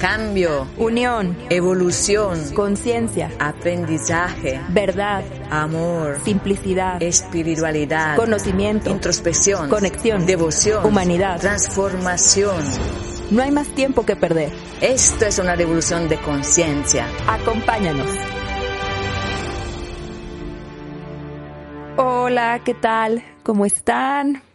cambio, unión, evolución, conciencia, aprendizaje, verdad, amor, simplicidad, espiritualidad, conocimiento, introspección, conexión, devoción, humanidad, transformación. No hay más tiempo que perder. Esto es una revolución de conciencia. Acompáñanos. Hola, ¿qué tal? ¿Cómo están?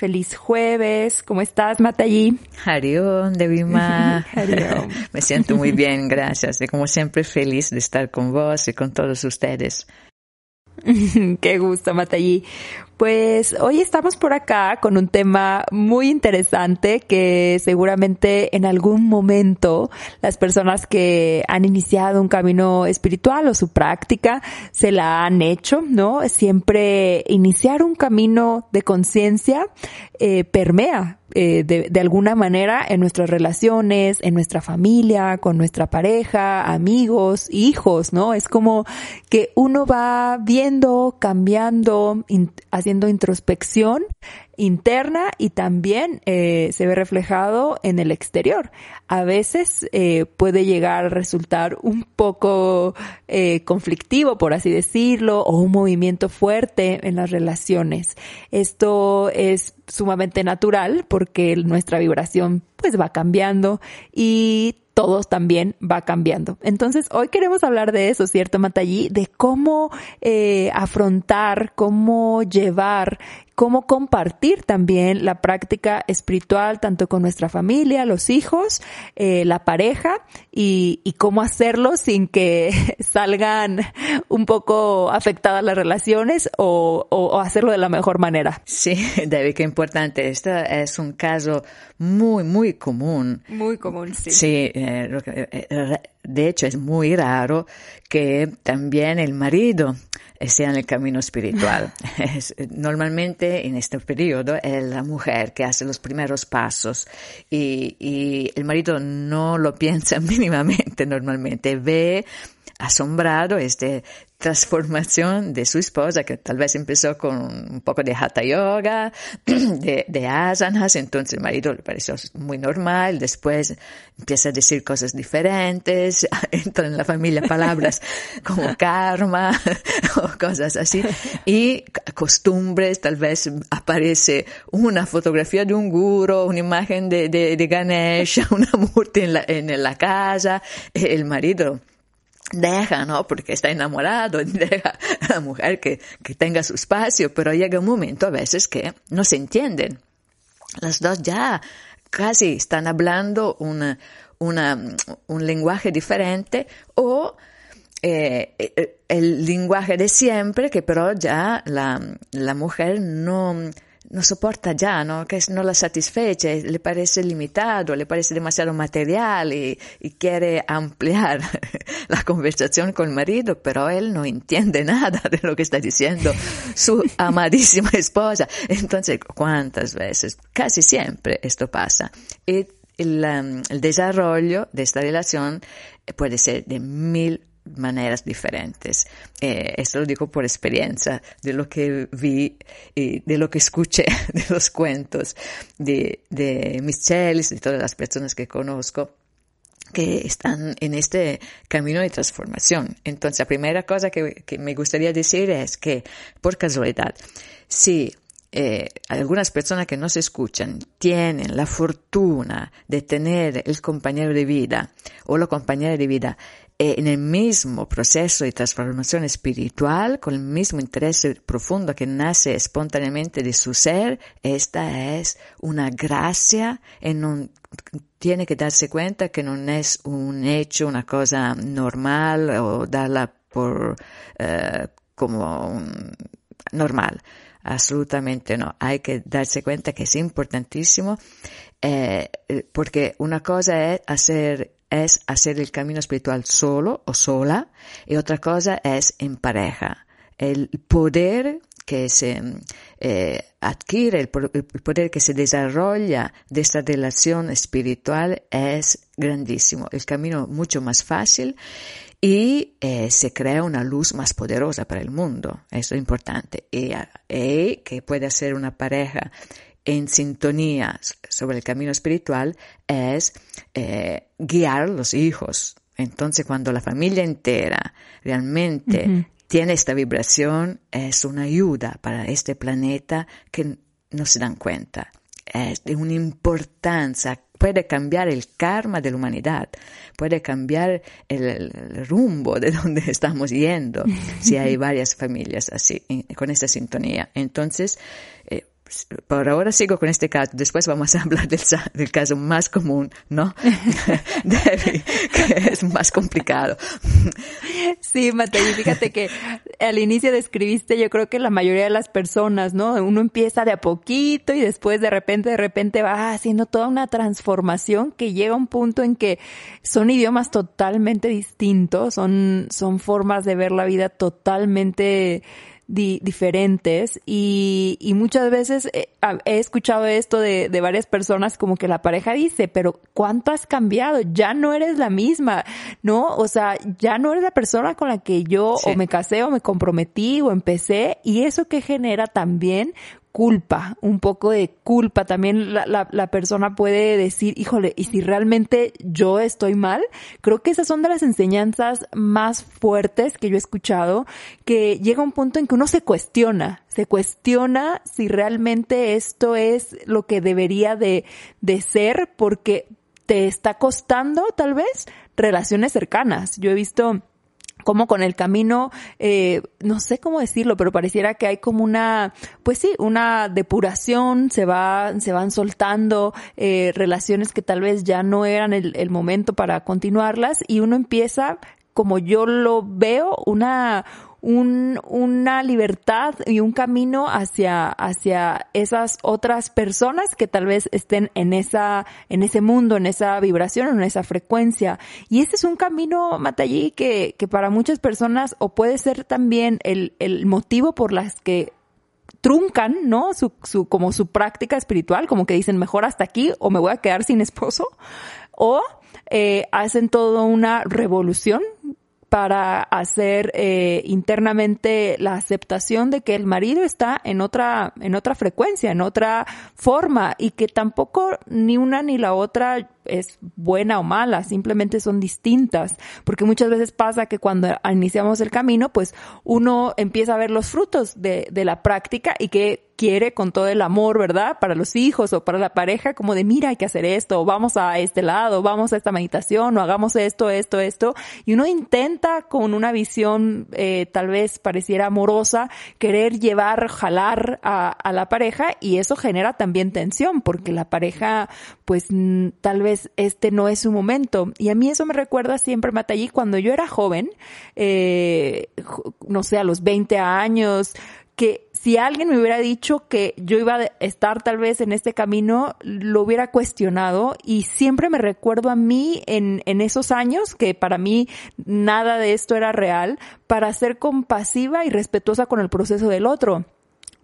Feliz jueves. ¿Cómo estás, Matallí? Harion, Devima. Hariom. Me siento muy bien, gracias. Y como siempre, feliz de estar con vos y con todos ustedes. Qué gusto, Matallí. Pues hoy estamos por acá con un tema muy interesante que seguramente en algún momento las personas que han iniciado un camino espiritual o su práctica se la han hecho, ¿no? Siempre iniciar un camino de conciencia eh, permea eh, de, de, alguna manera en nuestras relaciones, en nuestra familia, con nuestra pareja, amigos, hijos, ¿no? Es como que uno va viendo, cambiando, haciendo introspección interna y también eh, se ve reflejado en el exterior. A veces eh, puede llegar a resultar un poco eh, conflictivo, por así decirlo, o un movimiento fuerte en las relaciones. Esto es sumamente natural porque nuestra vibración pues va cambiando y todo también va cambiando. Entonces, hoy queremos hablar de eso, ¿cierto, Matallí? De cómo eh, afrontar, cómo llevar, cómo compartir también la práctica espiritual, tanto con nuestra familia, los hijos, eh, la pareja, y, y cómo hacerlo sin que salgan un poco afectadas las relaciones o, o, o hacerlo de la mejor manera. Sí, David, qué importante. Este es un caso muy, muy común. Muy común, sí. Sí, eh, de hecho es muy raro que también el marido sea en el camino espiritual. Es, normalmente en este periodo es la mujer que hace los primeros pasos y, y el marido no lo piensa mínimamente normalmente, ve asombrado esta transformación de su esposa, que tal vez empezó con un poco de hatha yoga, de, de asanas, entonces el marido le pareció muy normal, después empieza a decir cosas diferentes, entran en la familia palabras como karma o cosas así, y costumbres, tal vez aparece una fotografía de un guru, una imagen de, de, de Ganesh, una murti en la, en la casa, el marido deja, ¿no? Porque está enamorado, deja a la mujer que, que tenga su espacio, pero llega un momento a veces que no se entienden. Las dos ya casi están hablando un lenguaje diferente o eh, el lenguaje de siempre, que pero ya la, la mujer no, no soporta ya, ¿no? que no la satisfecha, le parece limitado, le parece demasiado material y, y, quiere ampliar la conversación con el marido, pero él no entiende nada de lo que está diciendo su amadísima esposa. Entonces, ¿cuántas veces? Casi siempre esto pasa. Y el, um, el desarrollo de esta relación puede ser de mil maneras diferentes. Eh, esto lo digo por experiencia, de lo que vi y de lo que escuché de los cuentos de, de mis chelis, de todas las personas que conozco que están en este camino de transformación. Entonces, la primera cosa que, que me gustaría decir es que, por casualidad, si eh, algunas personas que no se escuchan tienen la fortuna de tener el compañero de vida o la compañera de vida eh, en el mismo proceso de transformación espiritual, con el mismo interés profundo que nace espontáneamente de su ser, esta es una gracia y no tiene que darse cuenta que no es un hecho, una cosa normal o darla por uh, como normal. Absolutamente no. Hay que darse cuenta que es importantísimo eh, porque una cosa es hacer es hacer el camino espiritual solo o sola y otra cosa es en pareja. El poder que se eh, adquiere, el, poder que se desarrolla de esta relación espiritual es grandísimo. El camino mucho más fácil y eh, se crea una luz más poderosa para el mundo. Eso es importante. Y, y que puede ser una pareja en sintonía sobre el camino espiritual es eh, guiar a los hijos. Entonces, cuando la familia entera realmente tiene esta vibración, es una ayuda para este planeta que no se dan cuenta. Es de una importancia puede cambiar el karma de la humanidad, puede cambiar el, rumbo de donde estamos yendo si hay varias familias así, con esta sintonía. Entonces, eh, por ahora sigo con este caso, después vamos a hablar del, del caso más común, ¿no? que es más complicado. Sí, Mateo, fíjate que al inicio describiste, yo creo que la mayoría de las personas, ¿no? Uno empieza de a poquito y después de repente, de repente va haciendo toda una transformación que llega a un punto en que son idiomas totalmente distintos, son, son formas de ver la vida totalmente diferentes y, y, muchas veces he, escuchado esto de, de, varias personas como que la pareja dice, pero ¿cuánto has cambiado? Ya no eres la misma, ¿no? O sea, ya no eres la persona con la que yo o me casé o me comprometí o empecé y eso que genera también culpa, un poco de culpa. También la, la, la, persona puede decir, híjole, ¿y si realmente yo estoy mal? Creo que esas son de las enseñanzas más fuertes que yo he escuchado, que llega un punto en que uno se cuestiona, se cuestiona si realmente esto es lo que debería de, de ser, porque te está costando tal vez relaciones cercanas. Yo he visto como con el camino, eh, no sé cómo decirlo, pero pareciera que hay como una, pues sí, una depuración, se va, se van soltando eh, relaciones que tal vez ya no eran el, el momento para continuarlas y uno empieza, como yo lo veo, una, un, una libertad y un camino hacia, hacia esas otras personas que tal vez estén en esa, en ese mundo, en esa vibración, en esa frecuencia. Y ese es un camino, Matallí, que, que para muchas personas o puede ser también el, el motivo por las que truncan, ¿no? Su, su, como su práctica espiritual, como que dicen mejor hasta aquí o me voy a quedar sin esposo, o eh, hacen toda una revolución para hacer eh, internamente la aceptación de que el marido está en otra en otra frecuencia, en otra forma y que tampoco ni una ni la otra es buena o mala, simplemente son distintas, porque muchas veces pasa que cuando iniciamos el camino, pues uno empieza a ver los frutos de, de la práctica y que quiere con todo el amor, ¿verdad? Para los hijos o para la pareja, como de mira, hay que hacer esto, vamos a este lado, vamos a esta meditación, o hagamos esto, esto, esto. Y uno intenta con una visión eh, tal vez pareciera amorosa, querer llevar, jalar a, a la pareja y eso genera también tensión, porque la pareja, pues tal vez este no es su momento. Y a mí eso me recuerda siempre, Matallí, cuando yo era joven, eh, no sé, a los 20 años, que si alguien me hubiera dicho que yo iba a estar tal vez en este camino, lo hubiera cuestionado y siempre me recuerdo a mí en, en esos años que para mí nada de esto era real, para ser compasiva y respetuosa con el proceso del otro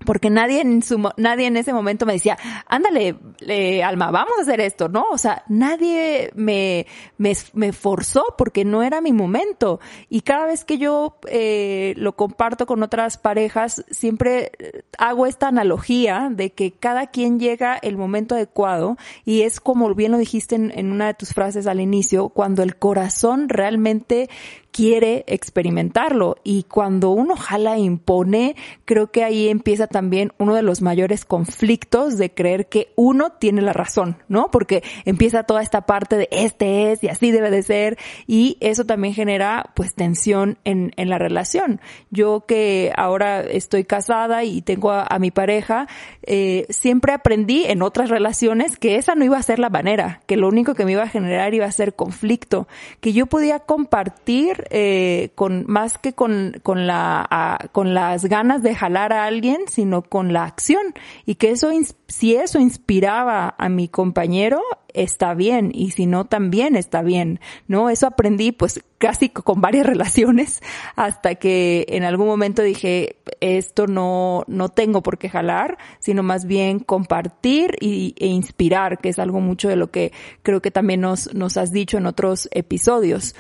porque nadie en su nadie en ese momento me decía ándale eh, alma vamos a hacer esto no o sea nadie me me, me forzó porque no era mi momento. Y cada vez que yo eh, lo comparto con otras parejas siempre hago esta analogía de que cada quien llega el momento adecuado y es como bien lo dijiste en, en una de tus frases al inicio cuando el corazón realmente quiere experimentarlo. Y cuando uno jala e impone, creo que ahí empieza también uno de los mayores conflictos de creer que uno tiene la razón, ¿no? Porque empieza toda esta parte de este es y así debe de ser y eso también genera pues tensión en, en la relación. Yo que ahora estoy casada y tengo a, mi pareja, eh, siempre aprendí en otras relaciones que esa no iba a ser la manera, que lo único que me iba a generar iba a ser conflicto, que yo podía compartir eh, con más que con, con la, con las ganas de jalar a alguien, sino con la acción y que eso, si eso inspiraba a mi compañero, está bien y si no también está bien, ¿no? Eso aprendí pues casi con varias relaciones hasta que en algún momento dije esto no, no tengo por qué jalar, sino más bien compartir y, e inspirar, que es algo mucho de lo que creo que también nos, nos has dicho en otros episodios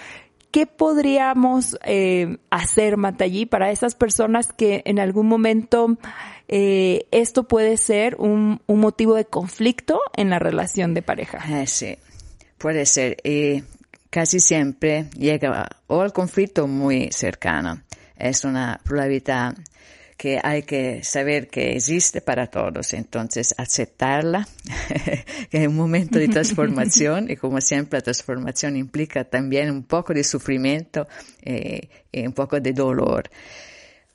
¿qué podríamos eh, hacer, Matallí, para esas personas que en algún momento eh, esto puede ser un, motivo de conflicto en la relación de pareja? Eh, sí, puede ser. Y casi siempre llega o al conflicto muy cercano. Es una probabilidad que hay que saber que existe para todos, entonces aceptarla, que es un momento de transformación y como siempre la transformación implica también un poco de sufrimiento eh, y un poco de dolor.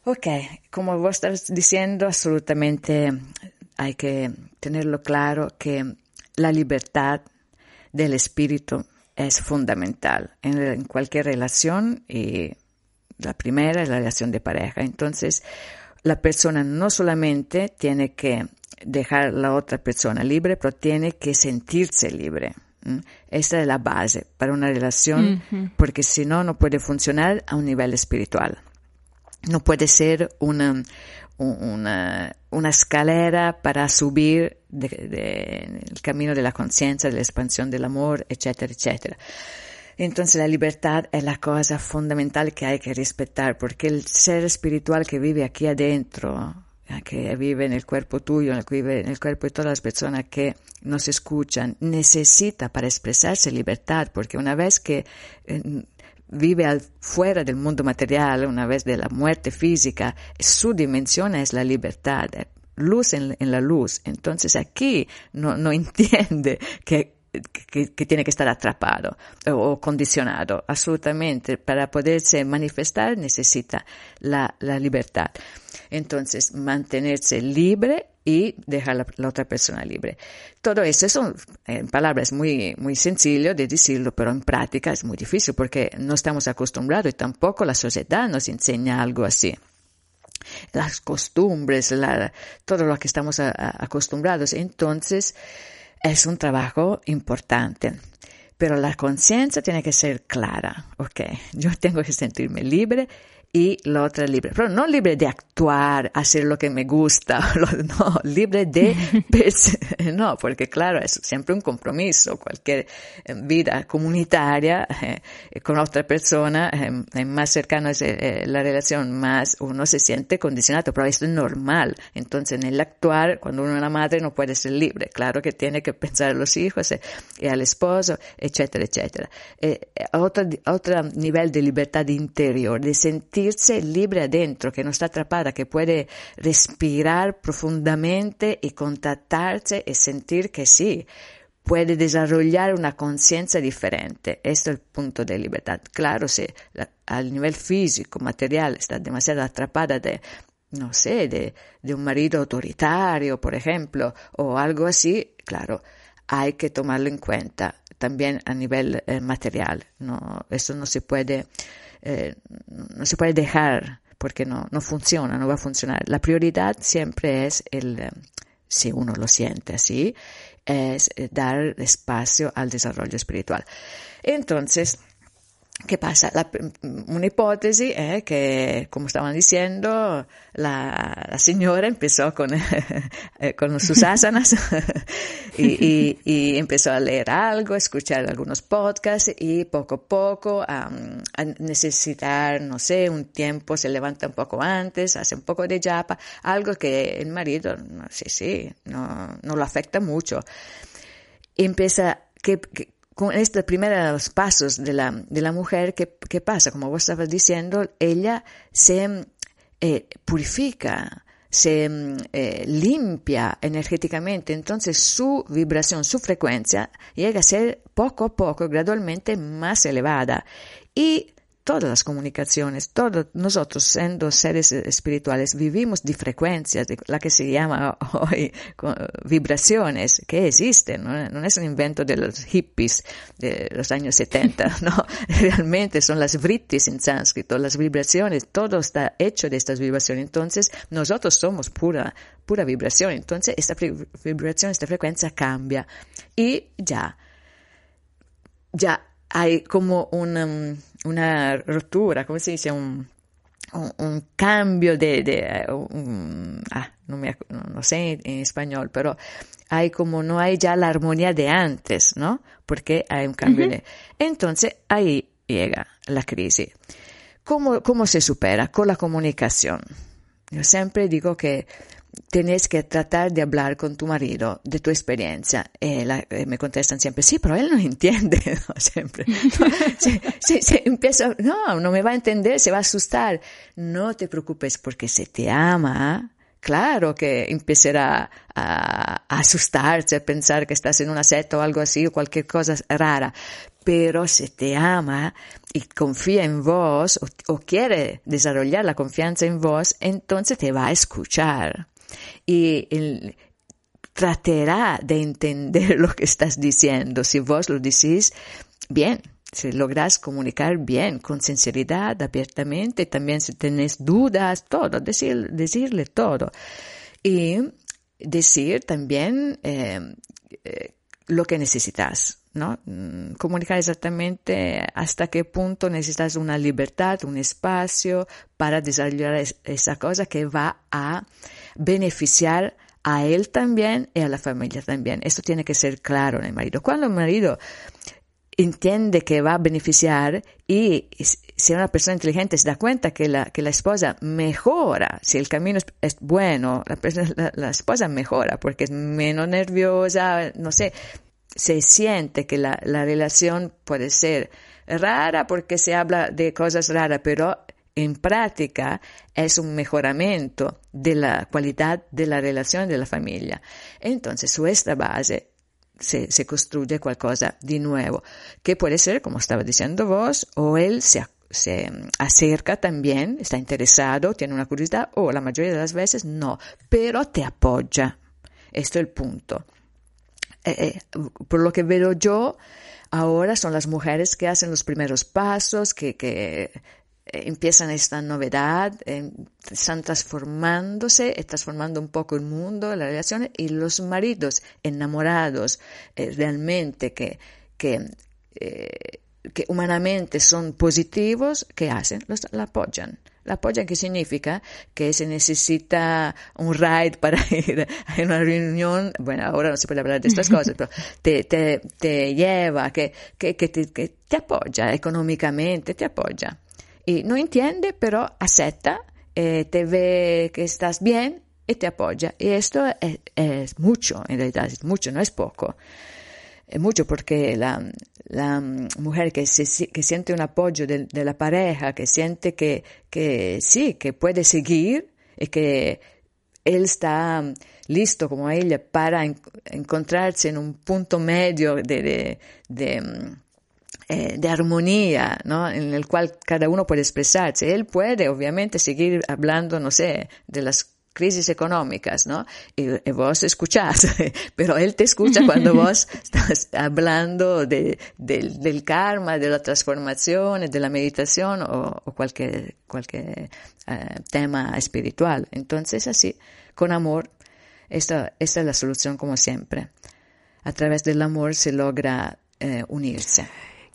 Ok, como vos estás diciendo, absolutamente hay que tenerlo claro que la libertad del espíritu es fundamental en, en cualquier relación y la primera es la relación de pareja. Entonces, la persona no solamente tiene que dejar a la otra persona libre, pero tiene que sentirse libre. Esa es la base para una relación, porque si no, no puede funcionar a un nivel espiritual. No puede ser una, una, una escalera para subir el camino de la conciencia, de la expansión del amor, etcétera, etcétera. Entonces la libertad es la cosa fundamental que hay que respetar, porque el ser espiritual que vive aquí adentro, que vive en el cuerpo tuyo, que vive en el cuerpo de todas las personas que nos escuchan, necesita para expresarse libertad, porque una vez que eh, vive fuera del mundo material, una vez de la muerte física, su dimensión es la libertad, luz en, en la luz. Entonces aquí no, no entiende que que, tiene que estar atrapado o condicionado. Absolutamente. Para poderse manifestar necesita la, la libertad. Entonces, mantenerse libre y dejar la, la, otra persona libre. Todo eso son en palabras muy, muy sencillo de decirlo, pero en práctica es muy difícil porque no estamos acostumbrados y tampoco la sociedad nos enseña algo así las costumbres, la, todo lo que estamos acostumbrados. Entonces, es un trabajo importante, pero la conciencia tiene que ser clara, ¿ok? Yo tengo que sentirme libre y la otra libre. Pero no libre de actuar, hacer lo que me gusta, no, libre de, no, porque claro, es siempre un compromiso. Cualquier eh, vida comunitaria eh, con otra persona, eh, más cercano es eh, la relación, más uno se siente condicionado, pero esto es normal. Entonces, en el actuar, cuando uno es una madre, no puede ser libre. Claro que tiene que pensar a los hijos y al esposo, etcétera, etcétera. otro, otro nivel de libertad interior, de sentir sentirse libre adentro, que no está atrapada, que puede respirar profundamente y contactarse y sentir que sí, puede desarrollar una conciencia diferente. Este es el punto de libertad. Claro, si al nivel físico, material, está demasiado atrapada de, no sé, de, de un marido autoritario, por ejemplo, o algo así, claro, hay que tomarlo en cuenta también a nivel eh, material. Eso no se puede eh, no se puede dejar porque no, no funciona, no va a funcionar. La prioridad siempre es el, eh, si uno lo siente así, es eh, dar espacio al desarrollo espiritual. Entonces, ¿Qué pasa? La, una hipótesis es que, como estaban diciendo, la, la señora empezó con, eh, con sus asanas y, y, y, empezó a leer algo, escuchar algunos podcasts y poco a poco um, a necesitar, no sé, un tiempo, se levanta un poco antes, hace un poco de japa, algo que el marido, no sí, sí, no, no lo afecta mucho. Empieza, que con estos primeros pasos de la, de la mujer, ¿qué, ¿qué, pasa? Como vos estabas diciendo, ella se eh, purifica, se eh, limpia energéticamente, entonces su vibración, su frecuencia llega a ser poco a poco, gradualmente más elevada. Y todas las comunicaciones, todos nosotros siendo seres espirituales vivimos de frecuencias, la que se llama hoy vibraciones, que existen, ¿no? es un invento de los hippies de los años 70, no, realmente son las vrittis en sánscrito, las vibraciones, todo está hecho de estas vibraciones, entonces nosotros somos pura, pura vibración, entonces esta vibración, esta frecuencia cambia. Y ya, ya hay como una, una ruptura, ¿cómo se dice? Un, un, un cambio de, de un, ah, no, me, no, sé en español, pero hay como no hay ya la armonía de antes, ¿no? Porque hay un cambio uh -huh. de... Entonces ahí llega la crisis. ¿Cómo, ¿Cómo se supera? Con la comunicación. Yo siempre digo que tenés que tratar de hablar con tu marido de tu experiencia. Y me contestan siempre, sí, pero él no entiende, ¿no? Siempre. empieza, no, no me va a entender, se va a asustar. No te preocupes porque se te ama, claro que empezará a, asustarse, a pensar que estás en una secta o algo así, o cualquier cosa rara. Pero si te ama y confía en vos o, quiere desarrollar la confianza en vos, entonces te va a escuchar y tratará de entender lo que estás diciendo. Si vos lo decís bien, si logras comunicar bien, con sinceridad, abiertamente, también si tenés dudas, todo, decir, decirle todo. Y decir también eh, eh, lo que necesitas. ¿no? Mm, comunicar exactamente hasta qué punto necesitas una libertad, un espacio para desarrollar esa cosa que va a beneficiar a él también y a la familia también. Esto tiene que ser claro en el marido. Cuando el marido entiende que va a beneficiar y si una persona inteligente se da cuenta que la, que la esposa mejora, si el camino es, bueno, la, la, esposa mejora porque es menos nerviosa, no sé, se siente que la, la relación puede ser rara porque se habla de cosas raras, pero en práctica es un mejoramiento de la calidad de la relación de la familia. Entonces, su esta base se, se construye cosa de nuevo, que puede ser, como estaba diciendo vos, o él se, se acerca también, está interesado, tiene una curiosidad, o la mayoría de las veces no, pero te apoya. Esto es el punto. Eh, eh, por lo que veo yo, ahora son las mujeres que hacen los primeros pasos, que, que empiezan esta novedad, están transformándose, transformando un poco el mundo, las relaciones, y los maridos enamorados realmente que, que, que humanamente son positivos, ¿qué hacen? Los la apoyan. La apoyan, ¿qué significa? Que se necesita un ride para ir a una reunión, bueno, ahora no se puede hablar de estas cosas, pero te, te, te lleva, que, que, que, te, que te apoya económicamente, te apoya. Y no entiende, pero acepta, eh, te ve que estás bien y te apoya. Y esto es, es mucho, en realidad, es mucho, no es poco mucho porque la, la mujer que, se, que siente un apoyo de, la pareja, que siente que, que sí, que puede seguir y que él está listo como ella para encontrarse en un punto medio de eh, de armonía, ¿no? En el cual cada uno puede expresarse. Él puede, obviamente, seguir hablando, no sé, de las crisis económicas, ¿no? Y, vos escuchás, pero él te escucha cuando vos estás hablando de, del karma, de la transformación, de la meditación o, cualquier, cualquier eh, tema espiritual. Entonces, así, con amor, esta, esta es la solución como siempre. A través del amor se logra eh, unirse.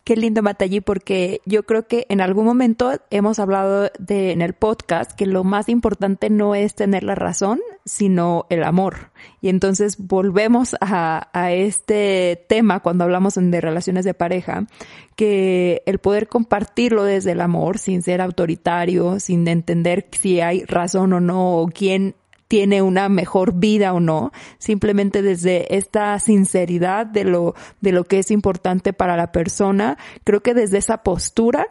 Qué lindo Matallí, porque yo creo que en algún momento hemos hablado de, en el podcast que lo más importante no es tener la razón, sino el amor. Y entonces volvemos a, a este tema cuando hablamos de relaciones de pareja, que el poder compartirlo desde el amor, sin ser autoritario, sin entender si hay razón o no, o quién tiene una mejor vida o no, simplemente desde esta sinceridad de lo, de lo que es importante para la persona, creo que desde esa postura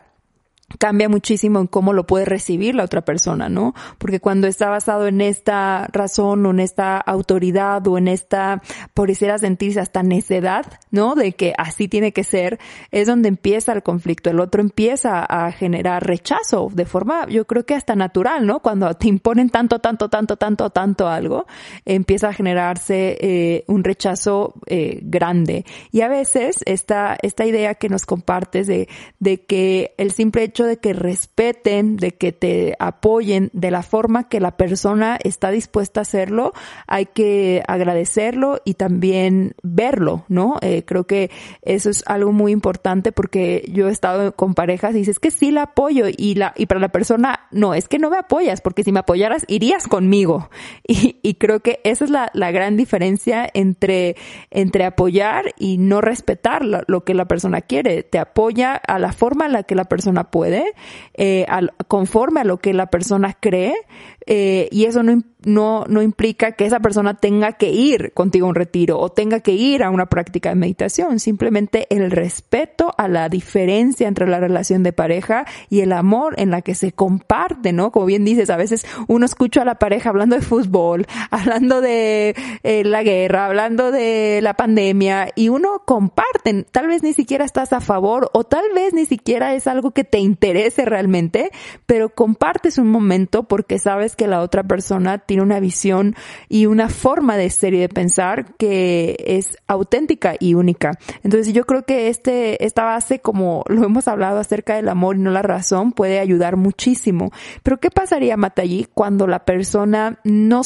cambia muchísimo en cómo lo puede recibir la otra persona, ¿no? Porque cuando está basado en esta razón o en esta autoridad o en esta, por a sentirse hasta necedad, ¿no? De que así tiene que ser, es donde empieza el conflicto. El otro empieza a generar rechazo de forma, yo creo que hasta natural, ¿no? Cuando te imponen tanto, tanto, tanto, tanto, tanto algo, empieza a generarse eh, un rechazo eh, grande. Y a veces esta, esta idea que nos compartes de, de que el simple hecho de que respeten, de que te apoyen de la forma que la persona está dispuesta a hacerlo, hay que agradecerlo y también verlo, ¿no? Eh, creo que eso es algo muy importante porque yo he estado con parejas y dices que sí la apoyo y la, y para la persona, no, es que no me apoyas porque si me apoyaras irías conmigo. Y, y creo que esa es la, la gran diferencia entre, entre apoyar y no respetar lo, lo que la persona quiere. Te apoya a la forma en la que la persona puede, eh, al, conforme a lo que la persona cree, eh, y eso no, no, no implica que esa persona tenga que ir contigo a un retiro o tenga que ir a una práctica de meditación, simplemente el respeto a la diferencia entre la relación de pareja y el amor en la que se comparte, ¿no? Como bien dices, a veces uno escucha a la pareja hablando de fútbol, hablando de eh, la guerra, hablando de la pandemia y uno comparte, tal vez ni siquiera estás a favor o tal vez ni siquiera es algo que te interese realmente, pero compartes un momento porque sabes que la otra persona tiene una visión y una forma de ser y de pensar que es auténtica y única. Entonces yo creo que este, esta base, como lo hemos hablado acerca del amor y no la razón, puede ayudar muchísimo. Pero ¿qué pasaría, Matallí, cuando la persona no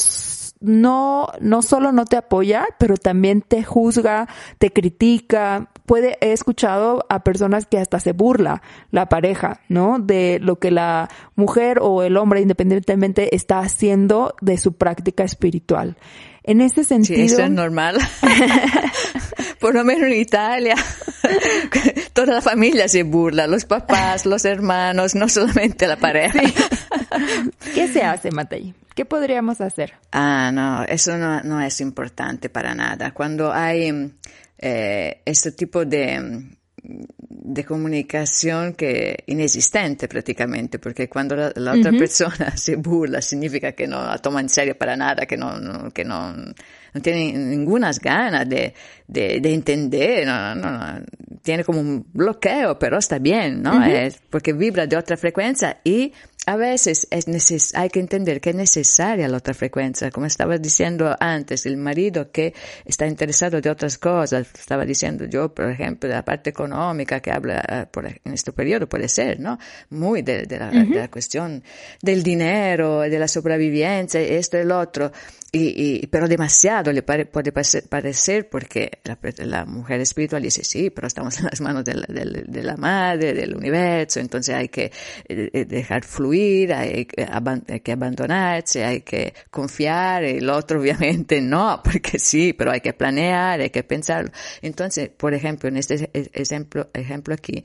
no, no solo no te apoya, pero también te juzga, te critica. Puede, he escuchado a personas que hasta se burla la pareja, ¿no? De lo que la mujer o el hombre independientemente está haciendo de su práctica espiritual. En ese sentido. Sí, eso es normal. Por lo menos en Italia, toda la familia se burla, los papás, los hermanos, no solamente la pareja. ¿Qué se hace, Matei? ¿Qué podríamos hacer? Ah, no, eso no, no es importante para nada. Cuando hay eh, este tipo de de comunicación que inexistente prácticamente, porque cuando la, la otra uh -huh. persona se burla significa que no la toma en serio para nada, que no, no que no, no tiene ninguna ganas de, de, de entender, no, no, no, tiene como un bloqueo, pero está bien, ¿no? Uh -huh. es porque vibra de otra frecuencia y a veces es neces hay que entender que es necesaria la otra frecuencia, como estaba diciendo antes, el marido que está interesado de otras cosas, estaba diciendo yo, por ejemplo, de la parte económica que habla eh, por, en este periodo, puede ser, ¿no? Muy de, de, la, uh -huh. de la cuestión del dinero, de la sobrevivencia, esto y el otro. Y, y, pero demasiado le pare, puede parecer porque la, la, mujer espiritual dice, sí, pero estamos en las manos de la, de, de la madre, del universo, entonces hay que eh, dejar fluir, hay, que abandonarse, hay que confiar, y el otro obviamente no, porque sí, pero hay que planear, hay que pensarlo. Entonces, por ejemplo, en este ejemplo, ejemplo aquí,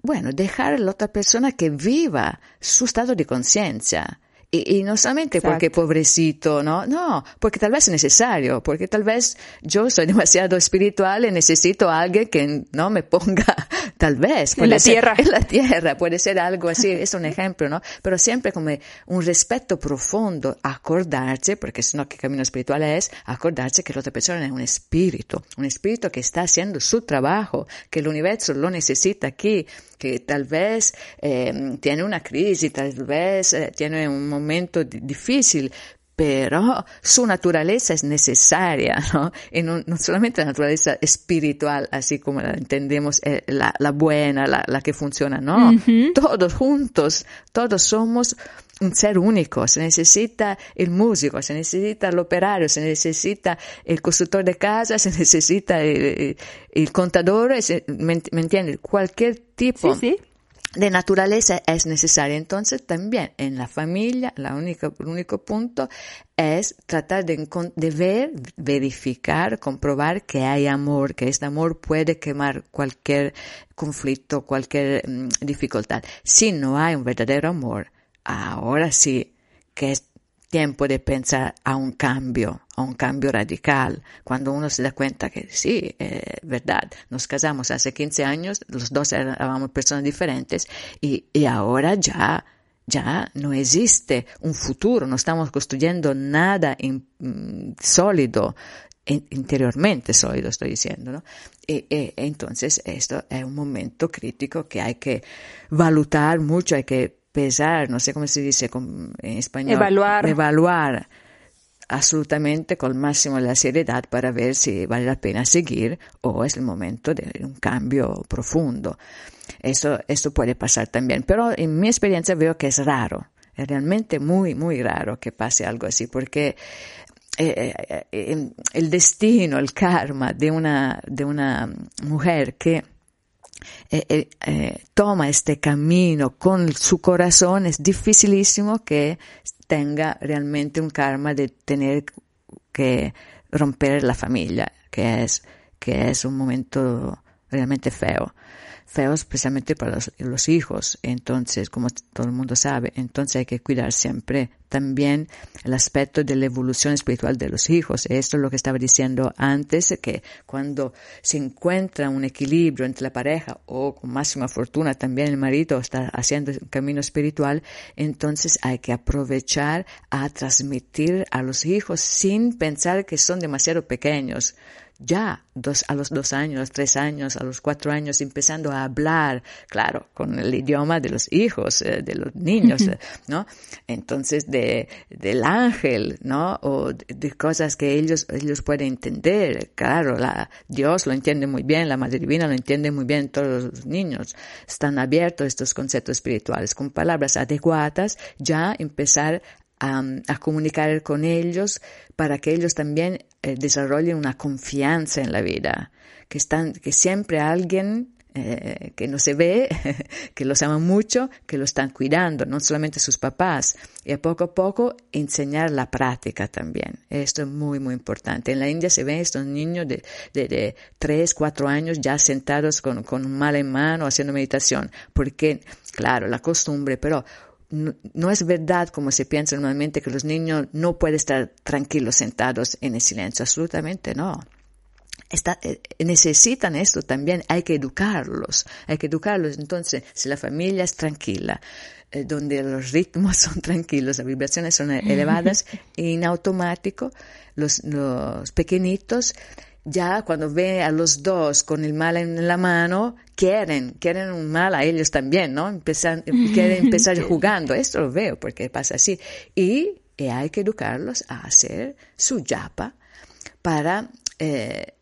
bueno, dejar a la otra persona que viva su estado de conciencia y, y, no solamente Exacto. porque pobrecito, ¿no? No, porque tal vez es necesario, porque tal vez yo soy demasiado espiritual y necesito a alguien que no me ponga, tal vez. En la ser, tierra. En la tierra, puede ser algo así, es un ejemplo, ¿no? Pero siempre como un respeto profundo, acordarse, porque si no, ¿qué camino espiritual es? Acordarse que la otra persona es un espíritu, un espíritu que está haciendo su trabajo, que el universo lo necesita aquí, que tal vez eh, tiene una crisis, tal vez eh, tiene un momento difícil, pero su naturaleza es necesaria, ¿no? Y no, no solamente la naturaleza espiritual, así como la entendemos, eh, la, la, buena, la, la, que funciona, no. Uh -huh. Todos juntos, todos somos un ser único, se necesita el músico, se necesita el operario, se necesita el constructor de casa, se necesita el, el contador, ¿me, ¿me entiendes? Cualquier tipo. Sí, sí de naturaleza es necesaria. Entonces también en la familia, la única, el único punto es tratar de, de, ver, verificar, comprobar que hay amor, que este amor puede quemar cualquier conflicto, cualquier um, dificultad. Si no hay un verdadero amor, ahora sí que es tiempo de pensar a un cambio, a un cambio radical, cuando uno se da cuenta que sí, es verdad, nos casamos hace 15 años, los dos éramos personas diferentes y, y ahora ya ya no existe un futuro, no estamos construyendo nada mm, sólido, interiormente sólido estoy diciendo, ¿no? Y, y, entonces esto es un momento crítico que hay que valutar mucho, hay que pesar, no sé cómo se dice en español. Evaluar. Evaluar absolutamente con máximo la seriedad para ver si vale la pena seguir o es el momento de un cambio profundo. Eso, esto puede pasar también, pero en mi experiencia veo que es raro, es realmente muy, muy raro que pase algo así, porque eh, eh, eh, el destino, el karma de una, de una mujer que toma este camino con su corazón es dificilísimo que tenga realmente un karma de tener que romper la familia, que es, que es un momento realmente feo feo especialmente para los, hijos. Entonces, como todo el mundo sabe, entonces hay que cuidar siempre también el aspecto de la evolución espiritual de los hijos. Esto es lo que estaba diciendo antes, que cuando se encuentra un equilibrio entre la pareja o con máxima fortuna también el marido está haciendo un camino espiritual, entonces hay que aprovechar a transmitir a los hijos sin pensar que son demasiado pequeños ya dos, a los dos años, tres años, a los cuatro años, empezando a hablar, claro, con el idioma de los hijos, eh, de los niños, ¿no? Entonces, de, del ángel, ¿no? O de, cosas que ellos, ellos pueden entender. Claro, la, Dios lo entiende muy bien, la Madre Divina lo entiende muy bien, todos los niños están abiertos a estos conceptos espirituales. Con palabras adecuadas, ya empezar a, comunicar con ellos para que ellos también eh, desarrollen una confianza en la vida, que están, que siempre alguien eh, que no se ve, que los ama mucho, que lo están cuidando, no solamente sus papás, y a poco a poco enseñar la práctica también. Esto es muy, muy importante. En la India se ven estos niños de, de, de 3, 4 años ya sentados con, con un mal en mano haciendo meditación, porque, claro, la costumbre, pero no, es verdad como se piensa normalmente que los niños no pueden estar tranquilos sentados en el silencio. Absolutamente no. Eh, necesitan esto también, hay que educarlos, hay que educarlos. Entonces, si la familia es tranquila, eh, donde los ritmos son tranquilos, las vibraciones son elevadas, en automático, los, los pequeñitos ya cuando ve a los dos con el mal en la mano, quieren, quieren un mal a ellos también, ¿no? Quieren empezar jugando. Esto lo veo porque pasa así. Y, hay que educarlos a hacer su yapa para, eh,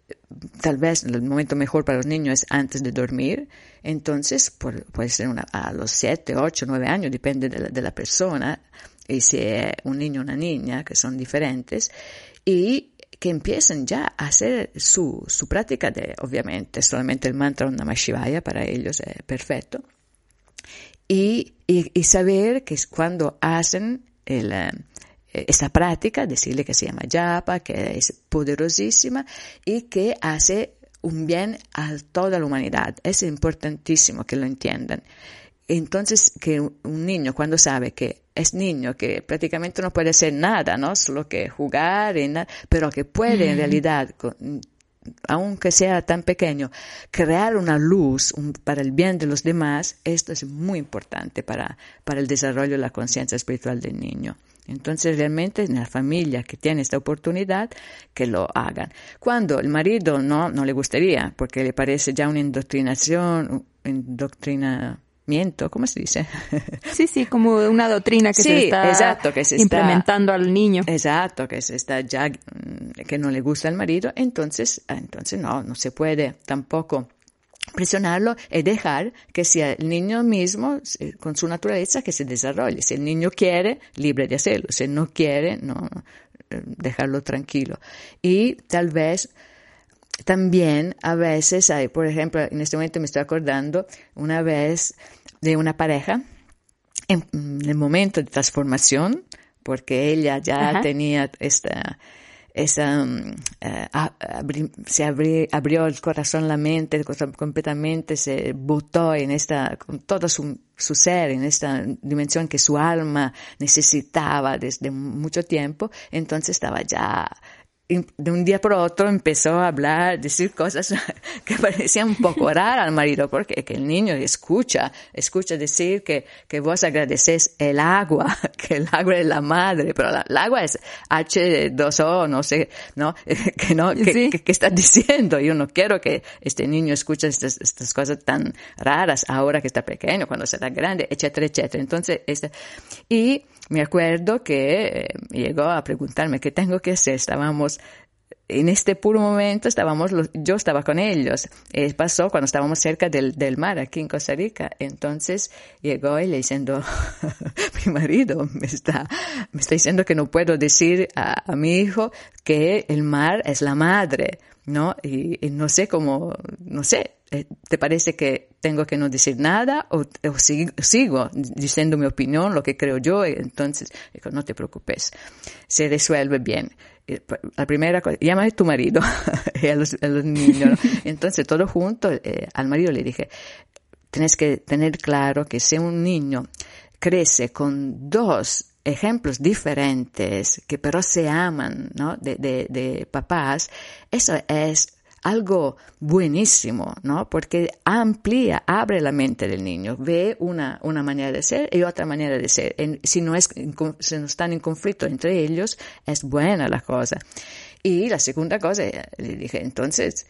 tal vez el momento mejor para los niños es antes de dormir. Entonces, puede ser una, a los siete, ocho, nueve años, depende de la, de la persona. Y si es un niño o una niña, que son diferentes. Y que empiecen ya a hacer su, su práctica de, obviamente, solamente el mantra Om Namah Shivaya para ellos es perfecto. Y, y, saber que cuando hacen el, eh, esta práctica, decirle que se llama japa, que es poderosísima y que hace un bien a toda la humanidad. Es importantísimo que lo entiendan. Entonces, que un niño cuando sabe que es niño, que prácticamente no puede hacer nada, ¿no? Solo que jugar, y pero que puede en realidad, aunque sea tan pequeño, crear una luz para el bien de los demás, esto es muy importante para, para el desarrollo de la conciencia espiritual del niño. Entonces, realmente en la familia que tiene esta oportunidad, que lo hagan. Cuando el marido no, no le gustaría, porque le parece ya una indoctrinación, indoctrina, ¿cómo se dice? Sí, sí, como una doctrina que se está exacto, que se implementando al niño. Exacto, que se está ya, mm, que no le gusta al marido, entonces, ah, entonces no, no se puede tampoco presionarlo y dejar que sea el niño mismo, con su naturaleza, que se desarrolle. Si el niño quiere, libre de hacerlo. Si no quiere, no, eh, dejarlo tranquilo. Y tal vez también a veces hay, por ejemplo, en este momento me estoy acordando una vez de una pareja en, el momento de transformación, porque ella ya tenía esta, esa, mm, eh, se abrió, el corazón, la mente completamente, se botó en esta, con todo su, su ser, en esta dimensión que su alma necesitaba desde mucho tiempo, entonces estaba ya de un día por otro empezó a hablar, decir cosas que parecían un poco raras al marido, porque que el niño escucha, escucha decir que, que vos agradeces el agua, que el agua es la madre, pero el agua es H2O, no sé, ¿no? que no, que, que, está diciendo. Yo no quiero que este niño escuche estas, estas cosas tan raras ahora que está pequeño, cuando será grande, etcétera, etcétera. Entonces, este, y me acuerdo que eh, llegó a preguntarme qué tengo que hacer. Estábamos en este puro momento estábamos, yo estaba con ellos. Eh, pasó cuando estábamos cerca del, mar aquí en Costa Rica. Entonces llegó él diciendo, mi marido me está, me está diciendo que no puedo decir a, mi hijo que el mar es la madre, ¿no? Y, no sé cómo, no sé, eh, ¿Te parece que tengo que no decir nada o, sigo, diciendo mi opinión, lo que creo yo? Entonces, no te preocupes, se resuelve bien. La primera cosa, llama a tu marido y a los, niños. Entonces, todo junto, eh, al marido le dije, tienes que tener claro que si un niño crece con dos ejemplos diferentes que pero se aman, ¿no? De, de, de papás, eso es algo buenísimo, ¿no? Porque amplía, abre la mente del niño, ve una, una manera de ser y otra manera de ser. si no es, si no están en conflicto entre ellos, es buena la cosa. Y la segunda cosa, le dije, entonces,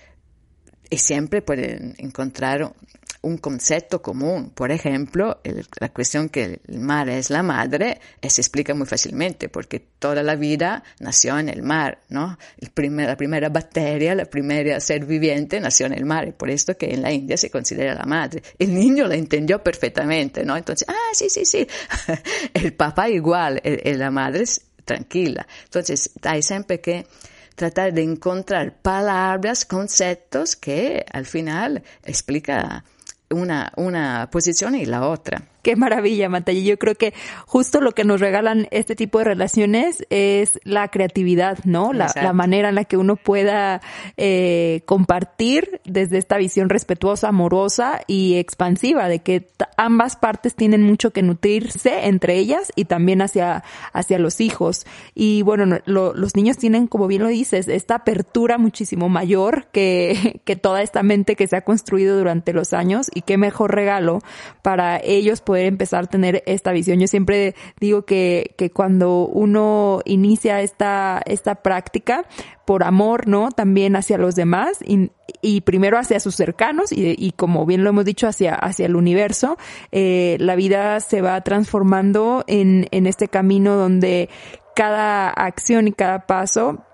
y siempre pueden encontrar un concepto común. Por ejemplo, la cuestión que el mar es la madre eh, se explica muy fácilmente porque toda la vida nació en el mar, ¿no? El la primera bacteria, la primera ser viviente nació en el mar y por esto que en la India se considera la madre. El niño la entendió perfectamente, ¿no? Entonces, ah, sí, sí, sí. el papá igual, la madre es tranquila. Entonces, hay siempre que tratar de encontrar palabras, conceptos que al final explica una, una posición y la. Qué maravilla, Matalla. Yo creo que justo lo que nos regalan este tipo de relaciones es la creatividad, ¿no? La, la manera en la que uno pueda eh, compartir desde esta visión respetuosa, amorosa y expansiva, de que ambas partes tienen mucho que nutrirse entre ellas y también hacia, hacia los hijos. Y bueno, los niños tienen, como bien lo dices, esta apertura muchísimo mayor que, que toda esta mente que se ha construido durante los años y qué mejor regalo para ellos poder empezar a tener esta visión. Yo siempre digo que, que cuando uno inicia esta, esta práctica, por amor, ¿no? También hacia los demás y, y primero hacia sus cercanos y, y, como bien lo hemos dicho, hacia, hacia el universo, eh, la vida se va transformando en, en este camino donde cada acción y cada paso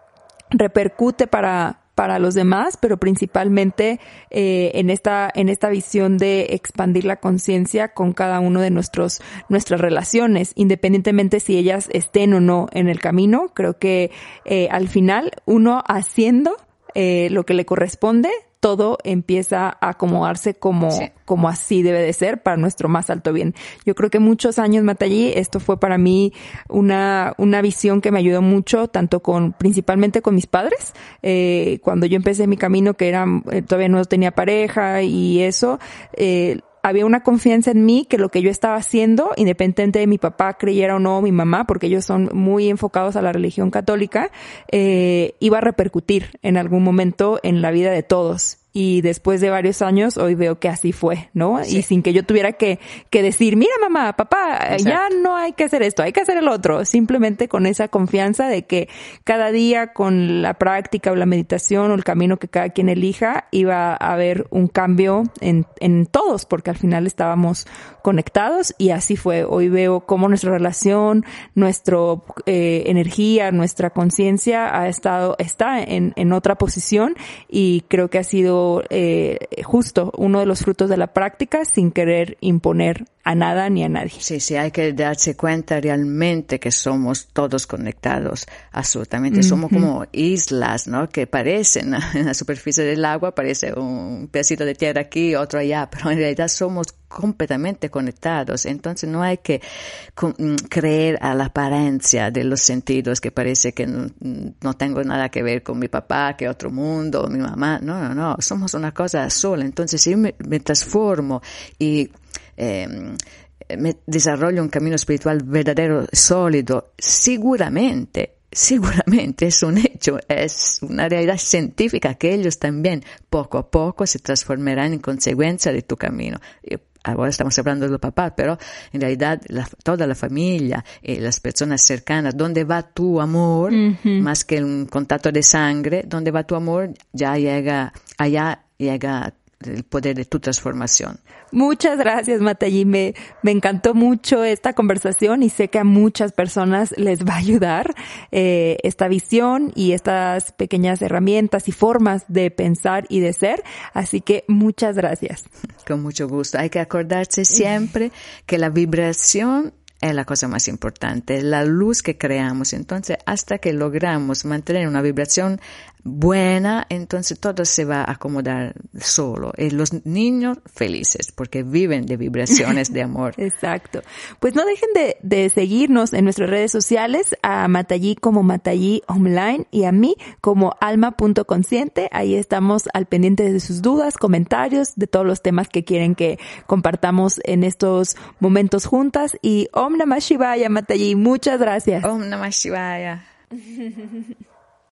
repercute para, para los demás, pero principalmente eh, en esta en esta visión de expandir la conciencia con cada uno de nuestros nuestras relaciones, independientemente si ellas estén o no en el camino. Creo que eh, al final uno haciendo eh, lo que le corresponde todo empieza a acomodarse como, como así debe de ser para nuestro más alto bien. Yo creo que muchos años, Matallí, esto fue para mí una, una visión que me ayudó mucho, tanto con, principalmente con mis padres, eh, cuando yo empecé mi camino que era, eh, todavía no tenía pareja y eso, eh, había una confianza en mí que lo que yo estaba haciendo, independiente de mi papá creyera o no, mi mamá, porque ellos son muy enfocados a la religión católica, eh, iba a repercutir en algún momento en la vida de todos y después de varios años hoy veo que así fue, ¿no? Y sin que yo tuviera que, que decir, mira mamá, papá, ya no hay que hacer esto, hay que hacer el otro, simplemente con esa confianza de que cada día con la práctica o la meditación o el camino que cada quien elija iba a haber un cambio en, en todos, porque al final estábamos conectados y así fue. Hoy veo cómo nuestra relación, nuestra eh, energía, nuestra conciencia ha estado, está en, en otra posición y creo que ha sido eh, justo uno de los frutos de la práctica sin querer imponer a nada ni a nadie. Sí, sí, hay que darse cuenta realmente que somos todos conectados, absolutamente. Somos como islas, ¿no? Que parecen en la superficie del agua, parece un pedacito de tierra aquí, otro allá, pero en realidad somos completamente conectados. Entonces no hay que mm, creer a la apariencia de los sentidos que parece que no, no, tengo nada que ver con mi papá, que otro mundo, mi mamá. No, no, no. Somos una cosa sola. Entonces si me, me transformo y eh, me desarrollo un camino espiritual verdadero, sólido, seguramente seguramente es un hecho, es una realidad científica que ellos también poco a poco se transformarán en consecuencia de tu camino. Ahora estamos hablando del papá, pero en realidad toda la familia y las personas cercanas, donde va tu amor, más que un contacto de sangre, donde va tu amor, ya llega, allá llega el poder de tu transformación. Muchas gracias, Matayi. Me, me encantó mucho esta conversación y sé que a muchas personas les va a ayudar eh, esta visión y estas pequeñas herramientas y formas de pensar y de ser. Así que muchas gracias. Con mucho gusto. Hay que acordarse siempre que la vibración es la cosa más importante, la luz que creamos. Entonces, hasta que logramos mantener una vibración buena, entonces todo se va a acomodar solo. Y los niños felices porque viven de vibraciones de amor. Exacto. Pues no dejen de, de, seguirnos en nuestras redes sociales, a Matallí como Matallí Online y a mí como alma.consciente. Ahí estamos al pendiente de sus dudas, comentarios, de todos los temas que quieren que compartamos en estos momentos juntas. Y Om Namah Shivaya, Matallí, muchas gracias. Om Namah Shivaya.